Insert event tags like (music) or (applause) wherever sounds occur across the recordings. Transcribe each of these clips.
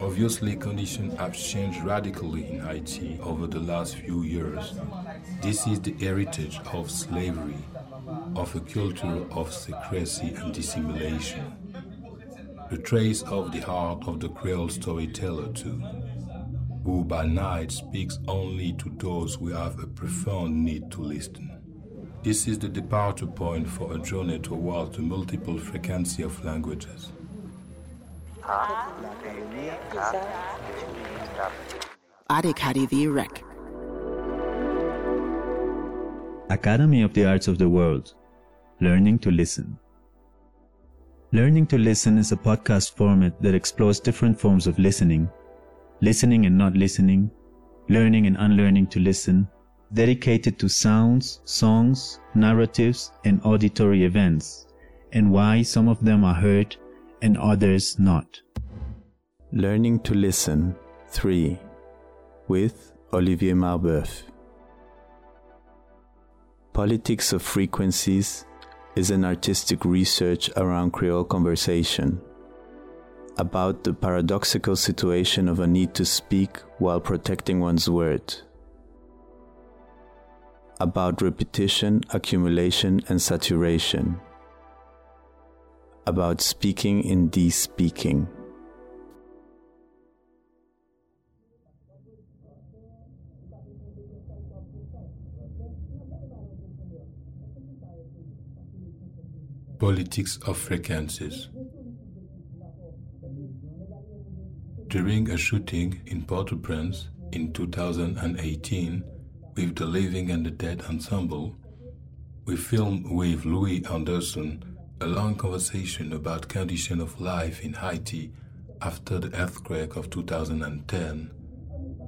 Obviously, conditions have changed radically in Haiti over the last few years. This is the heritage of slavery, of a culture of secrecy and dissimulation. The trace of the heart of the Creole storyteller, too, who by night speaks only to those who have a profound need to listen. This is the departure point for a journey towards the multiple frequency of languages. Adekadivi Rec. Academy of the Arts of the World Learning to Listen. Learning to Listen is a podcast format that explores different forms of listening listening and not listening, learning and unlearning to listen, dedicated to sounds, songs, narratives, and auditory events, and why some of them are heard and others not. Learning to Listen 3 with Olivier Marboeuf. Politics of Frequencies is an artistic research around Creole conversation, about the paradoxical situation of a need to speak while protecting one's word, about repetition, accumulation, and saturation about speaking in de speaking. Politics of Frequencies. During a shooting in Port au Prince in 2018 with the Living and the Dead Ensemble, we filmed with Louis Henderson a long conversation about condition of life in Haiti after the earthquake of 2010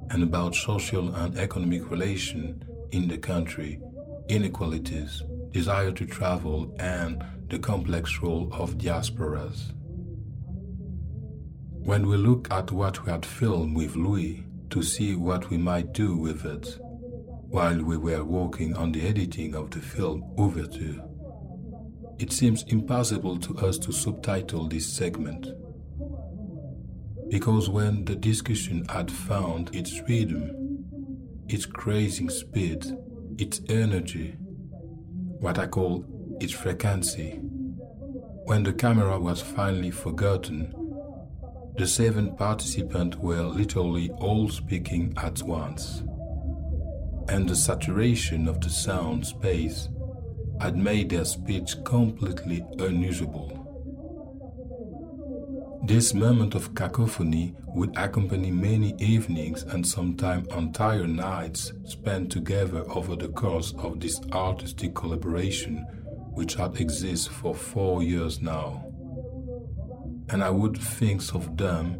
and about social and economic relation in the country, inequalities, desire to travel and the complex role of diasporas. When we look at what we had filmed with Louis to see what we might do with it, while we were working on the editing of the film Overture, it seems impossible to us to subtitle this segment. Because when the discussion had found its rhythm, its crazing speed, its energy, what I call its frequency, when the camera was finally forgotten, the seven participants were literally all speaking at once. And the saturation of the sound space had made their speech completely unusable. This moment of cacophony would accompany many evenings and sometimes entire nights spent together over the course of this artistic collaboration, which had existed for four years now. And I would think of them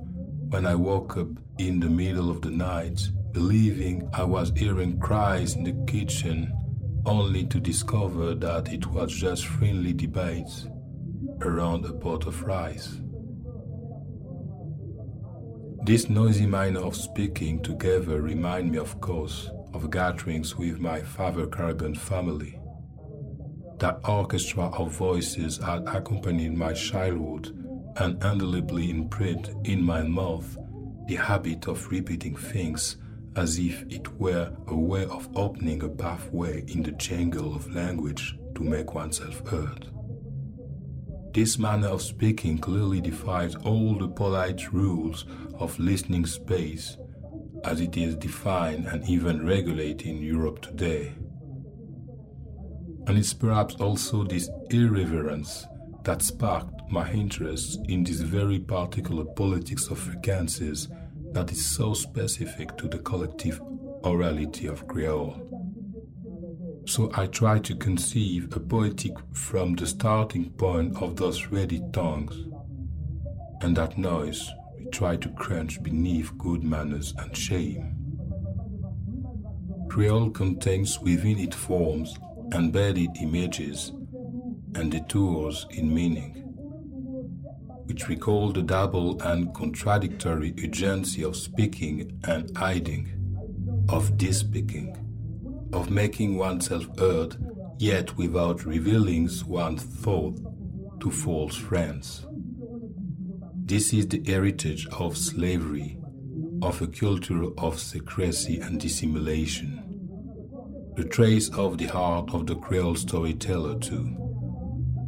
when I woke up in the middle of the night, believing I was hearing cries in the kitchen only to discover that it was just friendly debates around a pot of rice. This noisy manner of speaking together remind me, of course, of gatherings with my father Caribbean family. That orchestra of voices had accompanied my childhood and indelibly imprinted in my mouth the habit of repeating things as if it were a way of opening a pathway in the jungle of language to make oneself heard. This manner of speaking clearly defies all the polite rules of listening space as it is defined and even regulated in Europe today. And it's perhaps also this irreverence that sparked my interest in this very particular politics of frequencies that is so specific to the collective orality of Creole. So I try to conceive a poetic from the starting point of those ready tongues. And that noise we try to crunch beneath good manners and shame. Creole contains within it forms, embedded images, and detours in meaning which we call the double and contradictory agency of speaking and hiding, of dispeaking, of making oneself heard yet without revealing one's thought to false friends. This is the heritage of slavery, of a culture of secrecy and dissimulation, the trace of the heart of the Creole storyteller, too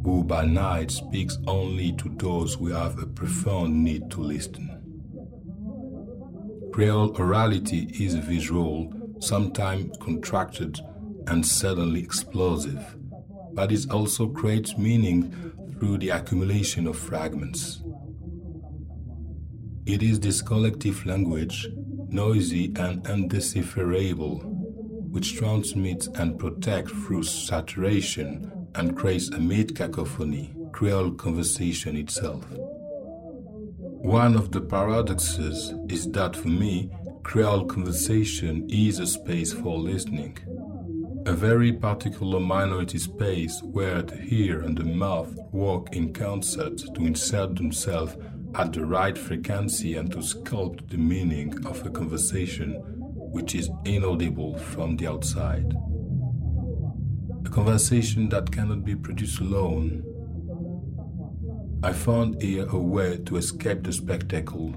who by night speaks only to those who have a profound need to listen. Creole orality is visual, sometimes contracted and suddenly explosive, but it also creates meaning through the accumulation of fragments. It is this collective language, noisy and undecipherable, which transmits and protects through saturation and a amid cacophony, Creole conversation itself. One of the paradoxes is that for me, Creole conversation is a space for listening, a very particular minority space where the ear and the mouth work in concert to insert themselves at the right frequency and to sculpt the meaning of a conversation which is inaudible from the outside a conversation that cannot be produced alone. I found here a way to escape the spectacle,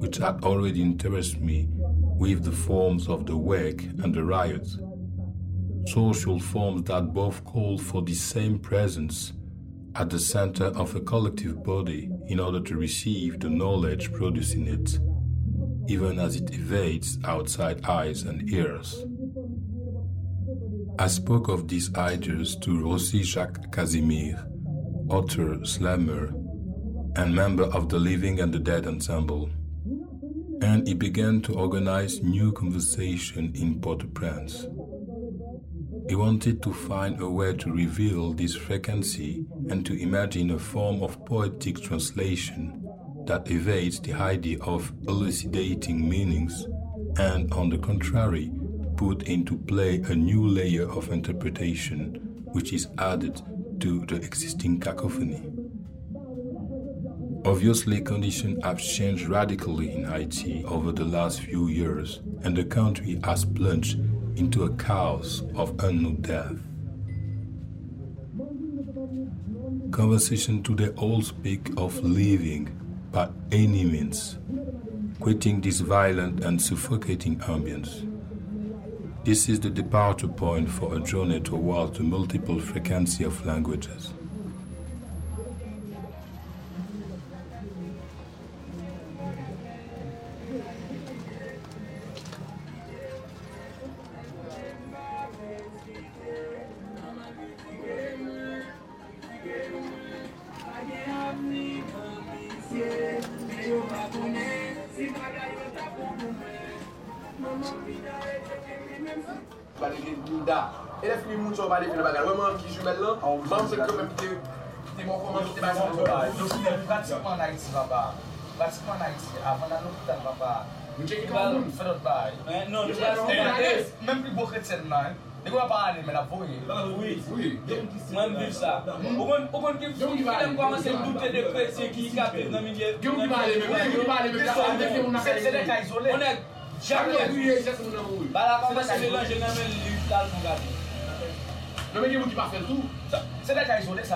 which had already interested me with the forms of the wake and the riot, social forms that both call for the same presence at the center of a collective body in order to receive the knowledge producing it, even as it evades outside eyes and ears. I spoke of these ideas to Rossi Jacques Casimir, author, slammer, and member of the Living and the Dead Ensemble, and he began to organize new conversation in Port-au-Prince. He wanted to find a way to reveal this frequency and to imagine a form of poetic translation that evades the idea of elucidating meanings and, on the contrary, put into play a new layer of interpretation which is added to the existing cacophony. Obviously, conditions have changed radically in Haiti over the last few years, and the country has plunged into a chaos of unknown death. Conversation today all speak of leaving by any means, quitting this violent and suffocating ambience. This is the departure point for a journey towards the multiple frequency of languages. Basikman a iti vaba, basikman a iti avan nan nou pitan vaba, mwen jek ki kon ou? Fè dot bay. Non, non, non. Mèm pou bò kèt sè nan, dek wè pa ale men ap voye. Ouye, ouye. Mwen viv sa. Ou kon ke fwine m komanse m doutè de fè, se ki i kapè nan mwen jek. Gè mwen ki pa ale, mwen jek ki pa ale, mwen jek ki moun a fè. Mwen jek ki moun a fè. Mwen jek ki moun a fè. Mwen jek ki moun a fè. Mwen jek ki moun a fè. Jamou e kouye, jek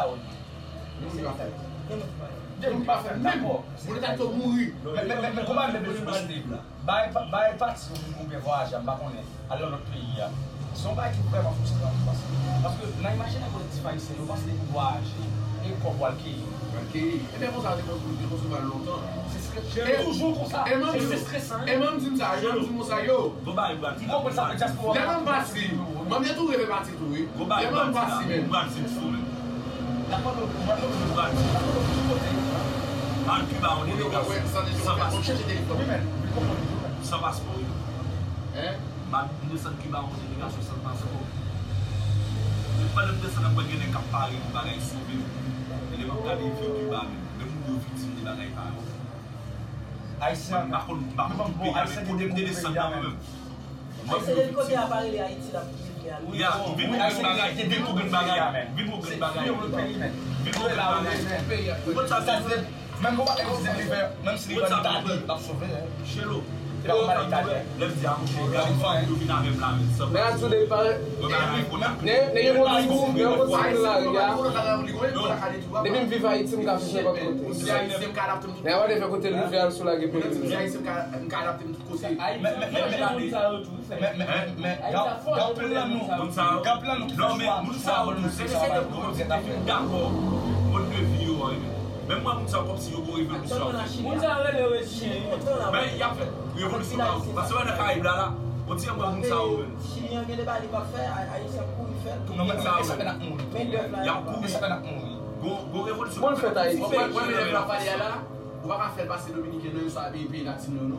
ki moun a Mwen pa fè mè mò, mwen lè tan to mou yi. Mwen koman mè bè fè mè mè sèmè. Ba e pati mwen mè mè mwa, jè mba mwen lè. Alon lè pè yi ya. Sèm ba e ki mwen fòm sèm an mè mwa sèm. Paske la imajen an kon lè di fèm, se yo mwen sèm mè mwa jè yi. E mwen kon wal ki yi. E mwen sèm an lè mwa lè mwa. E mwen sèm an lè mwa lè mwa. E mwen mè mwen sèm an lè mwa. E mwen mè mwa sèm an lè mwa. An kubaw ne de gas, sa bas. Sa bas pou. Man nye san kubaw ne de gas, sa bas pou. Se palen pe san apwen genen kap pare, an bagay soube ou. E leman gane yi fyou kubaw men. Demi mou di ou fiti, an bagay pare ou. Makon mou tibarou djou ppeye men. Moun de de san damen. Moun de de koude apare le aiti la ppeye. Ya, moun de koude apare le aiti la ppeye. Moun de koude apare le aiti la ppeye. Moun de koude apare le aiti la ppeye. comfortably you want to be in a cell? I think you're just wondering. But even if you can give me more enough to trust, why do you wanna come inside my home, where are you going? You're dying here. Mè mwa moun sa kop si yo go revoul moun sa orè. Moun sa orè lè wè chini. Mè yè fè. Ou evoul sou mè ou. Mwase wè lè ka i blalè. O tiè mwa moun sa orè. Chini yon gè lè ba li ba fè. A yon sa pou vi fè. Mè mwen sa ouè. E sa mè la kounvi. Yon pou vi. E sa mè la kounvi. Go evoul sou mè ou. Moun fè ta i blalè. Mwen fè. Mwen mwen evlè pa li alè la. Ou wè rè an fè basè Dominikè lè yon sa abè ipè yon atin nou nou.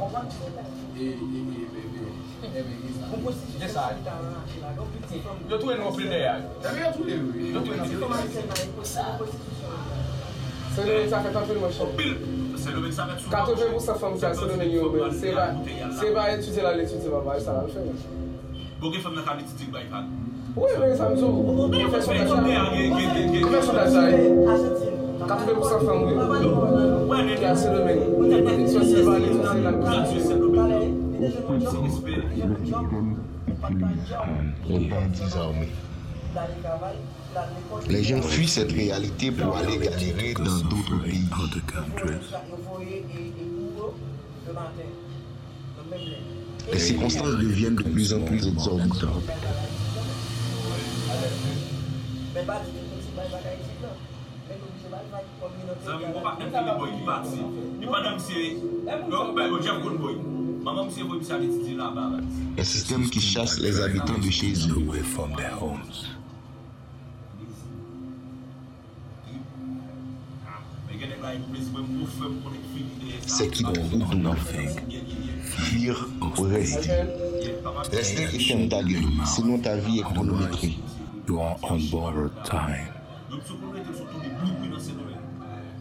Rekonnenisen abou y station ap её woure episkise. Monokous % drishman restless, pori pou bwere bab writer yanc 개j processing sè, ril jamais sopou Carter vwosyonnip incidental, Les gens fuient cette réalité pour aller galérer dans d'autres pays. Les circonstances deviennent de plus en plus exorbitantes. Un système qui chasse les habitants de chez eux. from their homes. C'est qui dans nothing. ou Rester ta sinon ta vie est chronométrée. You are on borrowed time.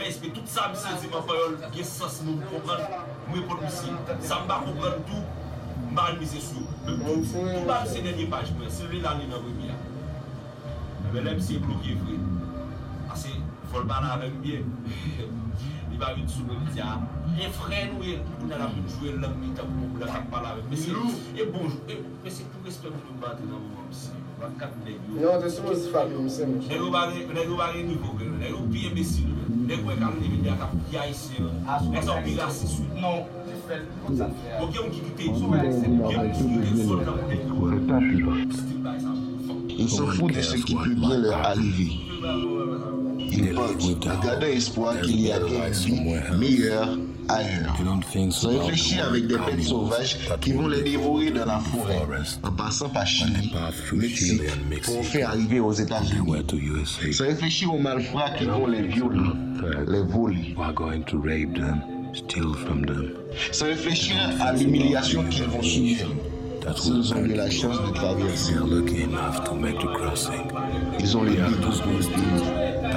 mwen sepe tout sa mi se seman foyol gesas nou kouman mwen pon mi se sa mba kouman tou mwan mi se sou mwen pou mwen se denye bagme se li lan li nan vwe mi a mwen le mse pou kivwe ase fol bana aven mbe li ba wit sou mwen mi diya mwen fre nou ye mwen la mwen jwè lak mi ta moun mwen la mwen pala aven mwen se pou respe mwen pati nan vwa mse nan kat mwen mwen a ou pa rin kivowe mwen a ou pi mbe si (laughs) ah, nou Ils s'en foutent de ce qui peut bien leur arriver. Ils pensent garder espoir qu'il y a des une vie ailleurs. Réfléchis avec des bêtes sauvages qui vont les dévorer dans la forêt, en passant par Chili, pour faire arriver aux États-Unis. Se réfléchir aux malfrats qui vont les violer, les voler. Se réfléchis à l'humiliation qu'ils vont subir. Ils ont eu la chance de traverser, ils ont les d'eux-mêmes.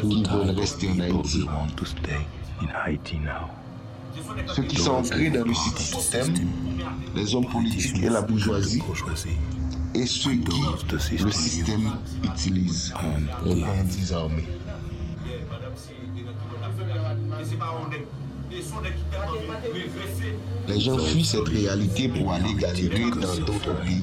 Tout rester Haïti maintenant. Ceux qui sont ancrés dans le système, les hommes politiques et la bourgeoisie, et ceux qui le système utilise, les désarmé. Les gens fuient cette réalité pour aller galérer dans d'autres pays.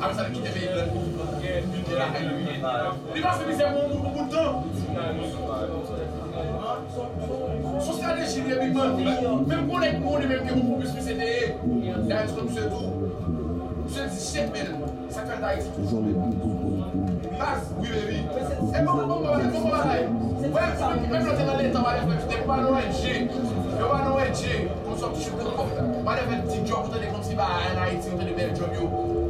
Avè sa mè ki te pey se monastery sa mi sa l baptism minmare, li mwa se diver z warnings glamou pou sais de ben nan ibrintme. Sosa adè 사실 mè li hep le ty men! Mè m Isaiah te men ek moni men, jem mè mcenzoni pou mwen miskri se teye, ding sa mi se tou, mwen se ditiksen min men Digital Dionical SOAP, sakwen dayi side zou nan mwen sees lon. Zrичес queste si aja, mè nèm yon men tè kallayan m BET beni javale, mèl mè mè yon mjeni profesyyon occasion palAKri. Ya mè mè mjeni profesy keyak ap employinformation eim nèm u so happ sen lrapjou mèl mwen ek nan mwen ti Highnessaches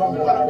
Thank vous.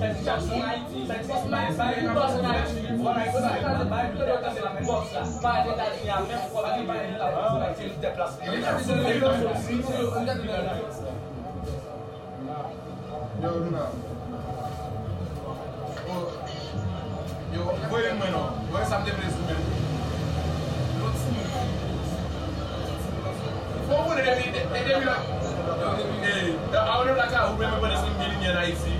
Sè ti chakson ay ti. Sè ti si bayi anpa sa mwen la chi. Wan ay si. Anpa anpa anpe la che la meni. Mwa sa. Bayi anpe la chi. A ti bayi anpe la chi. Anpa anpe la chi. E lè se ap se mwen la chi. Sè ti yo. A te anpe la chi. Yo Luna. Yo. Yo. Yo. Yo. Yo. Yo. Yo. Yo. Yo. Yo. Yo. Yo. Yo. Yo. Yo. Yo.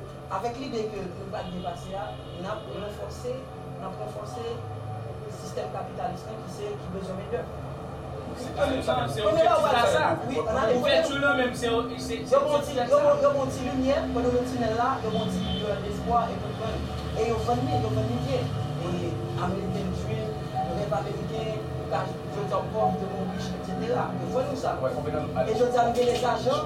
Avec l'idée que le pas dépasser on a renforcé, on a renforcé le système capitaliste qui, qui besoin de l'eau. C'est pas ça, c'est ça. On tout le même, c'est une lumière, on a là, euh, et Et on n'est pas américain, je t'en porte mon biche, etc. Vous ça. Et je les agents.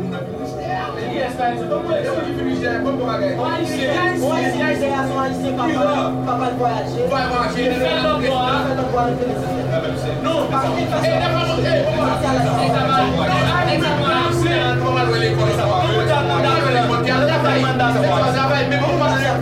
Yes, guys. Don't wait till you finish that. Vamos pagar. Olha isso, olha isso. Olha isso, olha isso. Papai, papai voyager. Vai voyager. Vai voyager. Vai voyager. Não, papai. Ei, dá pra você. Ei, vamos lá. Ei, dá pra você. Vamos lá no helicóptero. Vamos lá no helicóptero. Dá pra mandar. Vamos fazer, vai. Vamos fazer.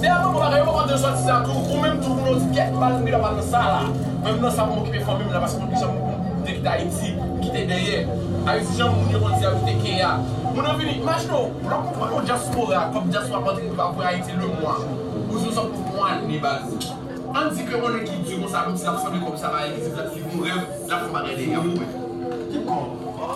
De a mwen pou bagay wakante yo swa ti sa akou, pou men mtou kon nou zi ket mal mbi la matan sa. Men mnen sa mwen ki pe fom mi m la basi mwen ki chanmou pou dèkite Haiti, ki te deye. A yon si chanmou mouni roun zi avite ke ya. Mwen an fini, mach nou, mwen an pou fman nou jasmo ya, kom jaswa pote ki mba pou Haiti le mwen. Mwen son sa pou fman an ne baz. An di kreman lè ki djou moun sa mwen ti la mwen sani konp sa va yon zi vla ki mwen re m, la fman re de ya e mwen. Ki konp.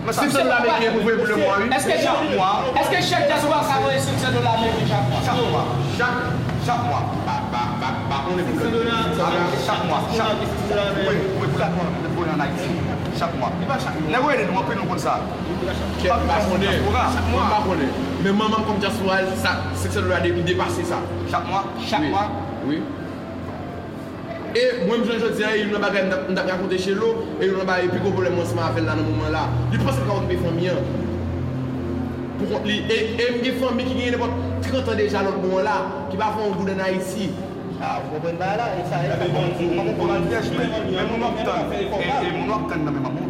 Mais la chaque mois chaque mois le mois. est mois, chaque mois, Chaque mois. Chaque mois. Chaque mois. Chaque mois. chaque mois? Chaque mois. Chaque mois. Chaque mois. On mois, chaque mois, Chaque mois. chaque mois. Chaque mois. Chaque mois. chaque, Chaque chaque, chaque, Chaque mois. chaque, chaque, Chaque chaque, chaque chaque, chaque, Chaque chaque mois. la ça. Chaque mois. Chaque mois. Oui. Gue mwen jè yo te rase pou yon pa gen nan kartenciwie yo e va api bor blen mounseman yon romance moun la capacity》«Le prossè dan ekwa aven pi chè wè,ichi yat een tranne motv bermat le obedient an mwen le nam sundan strenя» «Fo wen ba lan ay fote » «Kav fundamental martiale yonбы yon winYou te pronye mounnen mwen a� vide mwen kour tracond mwen grip yon delay moun»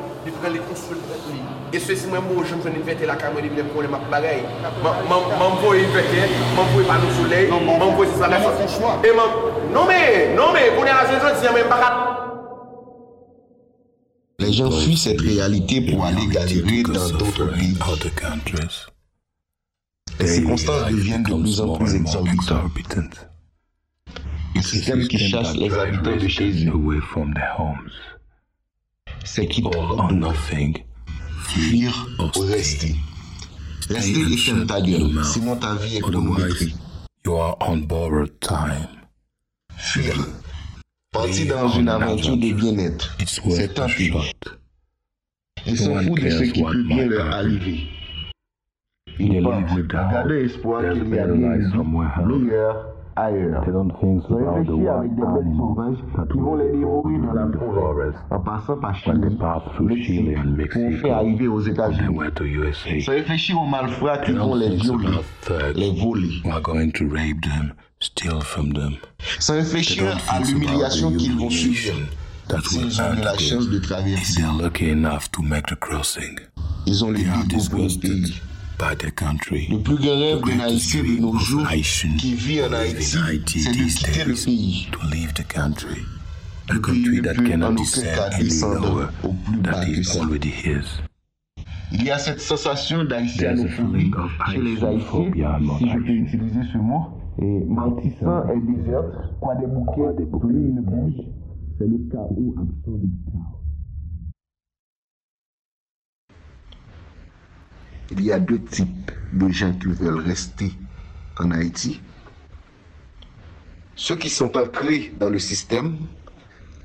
E li prend li koslo li fòk pou lè prix non, non, non, E sué sin mwen m bold jou new mwen m bouy pan ッ in souTalk mwen m bouy sou Salati Mwen an." Non mè, nonmè ik poneyi gan a уж liesou nanjen ag meme angajира ..."Le jò pfi sèt realites pou alekalette وبhi yonm ¡! Lè sè constans devyen deSheousbout kouz min... Ou vèm jde he lokvèm C'est qui all en nothing. Fuir ou rester. Rester et ferme ta gueule, mon ta vie est détruite. You are on borrowed time. Fuir. Partir dans une aventure de bien-être, c'est un fuir. Ils s'en foutent de ce qui peut bien leur arriver. Ils de à garder espoir qu'il y a des Lumière. Ayye, sa reflechi avik de beli souvej, ki von le li ori nan apou lores. Pa pasan pa chini, pou mwen fè aribe yo zekajin. Sa reflechi ou manl fwra ki pon le voli. Sa reflechi ou l'umiliasyon ki l'on fwifir, tatou yon an de la chanze de travye. Yon an de pou pou yon peyi. Le plus grand rêve d'un Haïtien de nos jours qui vit en Haïti, c'est de quitter le pays. A country that cannot descend any lower that is already his. Il y a cette sensation d'haïtianophobie chez les Haïtiens, si je peux utiliser ce mot, mentissant est désert, quoi des bouquets, plus une bouche, c'est le cas où du il y a deux types de gens qui veulent rester en Haïti. Ceux qui sont ancrés dans le système,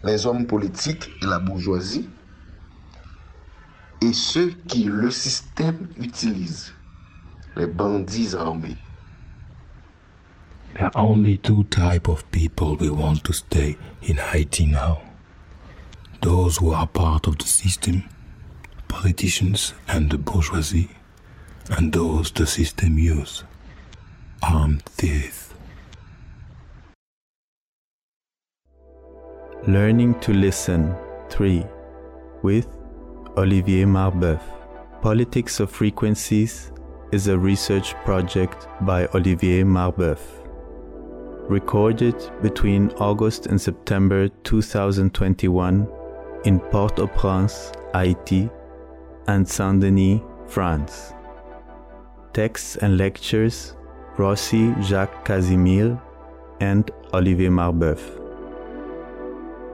les hommes politiques et la bourgeoisie, et ceux qui le système utilise, les bandits armés. There are only two types of people we want to stay in Haiti now. Those who are part of the system, politicians and the bourgeoisie. and those the system use armed thieves. Learning to Listen 3 with Olivier Marboeuf. Politics of Frequencies is a research project by Olivier Marboeuf. Recorded between August and September 2021 in Port au Prince, Haiti, and Saint Denis, France texts and lectures Rossi Jacques Casimir and Olivier Marboeuf,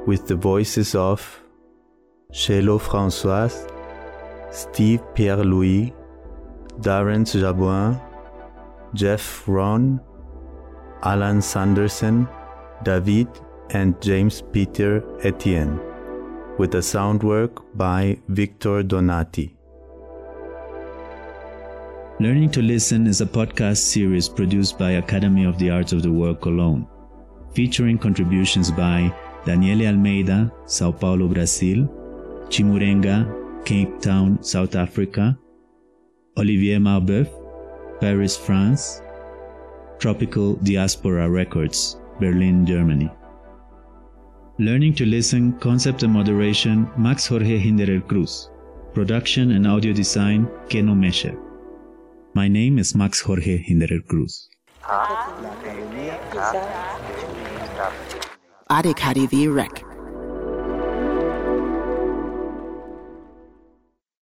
with the voices of Chelo Françoise, Steve Pierre Louis, Darren Jabouin, Jeff Ron, Alan Sanderson, David, and James Peter Etienne, with a sound work by Victor Donati. Learning to Listen is a podcast series produced by Academy of the Arts of the World Cologne, featuring contributions by Daniele Almeida, Sao Paulo, Brazil, Chimurenga, Cape Town, South Africa, Olivier Marboeuf, Paris, France, Tropical Diaspora Records, Berlin, Germany. Learning to Listen, Concept and Moderation, Max Jorge Hinderer Cruz. Production and Audio Design, Keno Mescher. My name is Max Jorge Hinderer Cruz. Adekari the Wreck.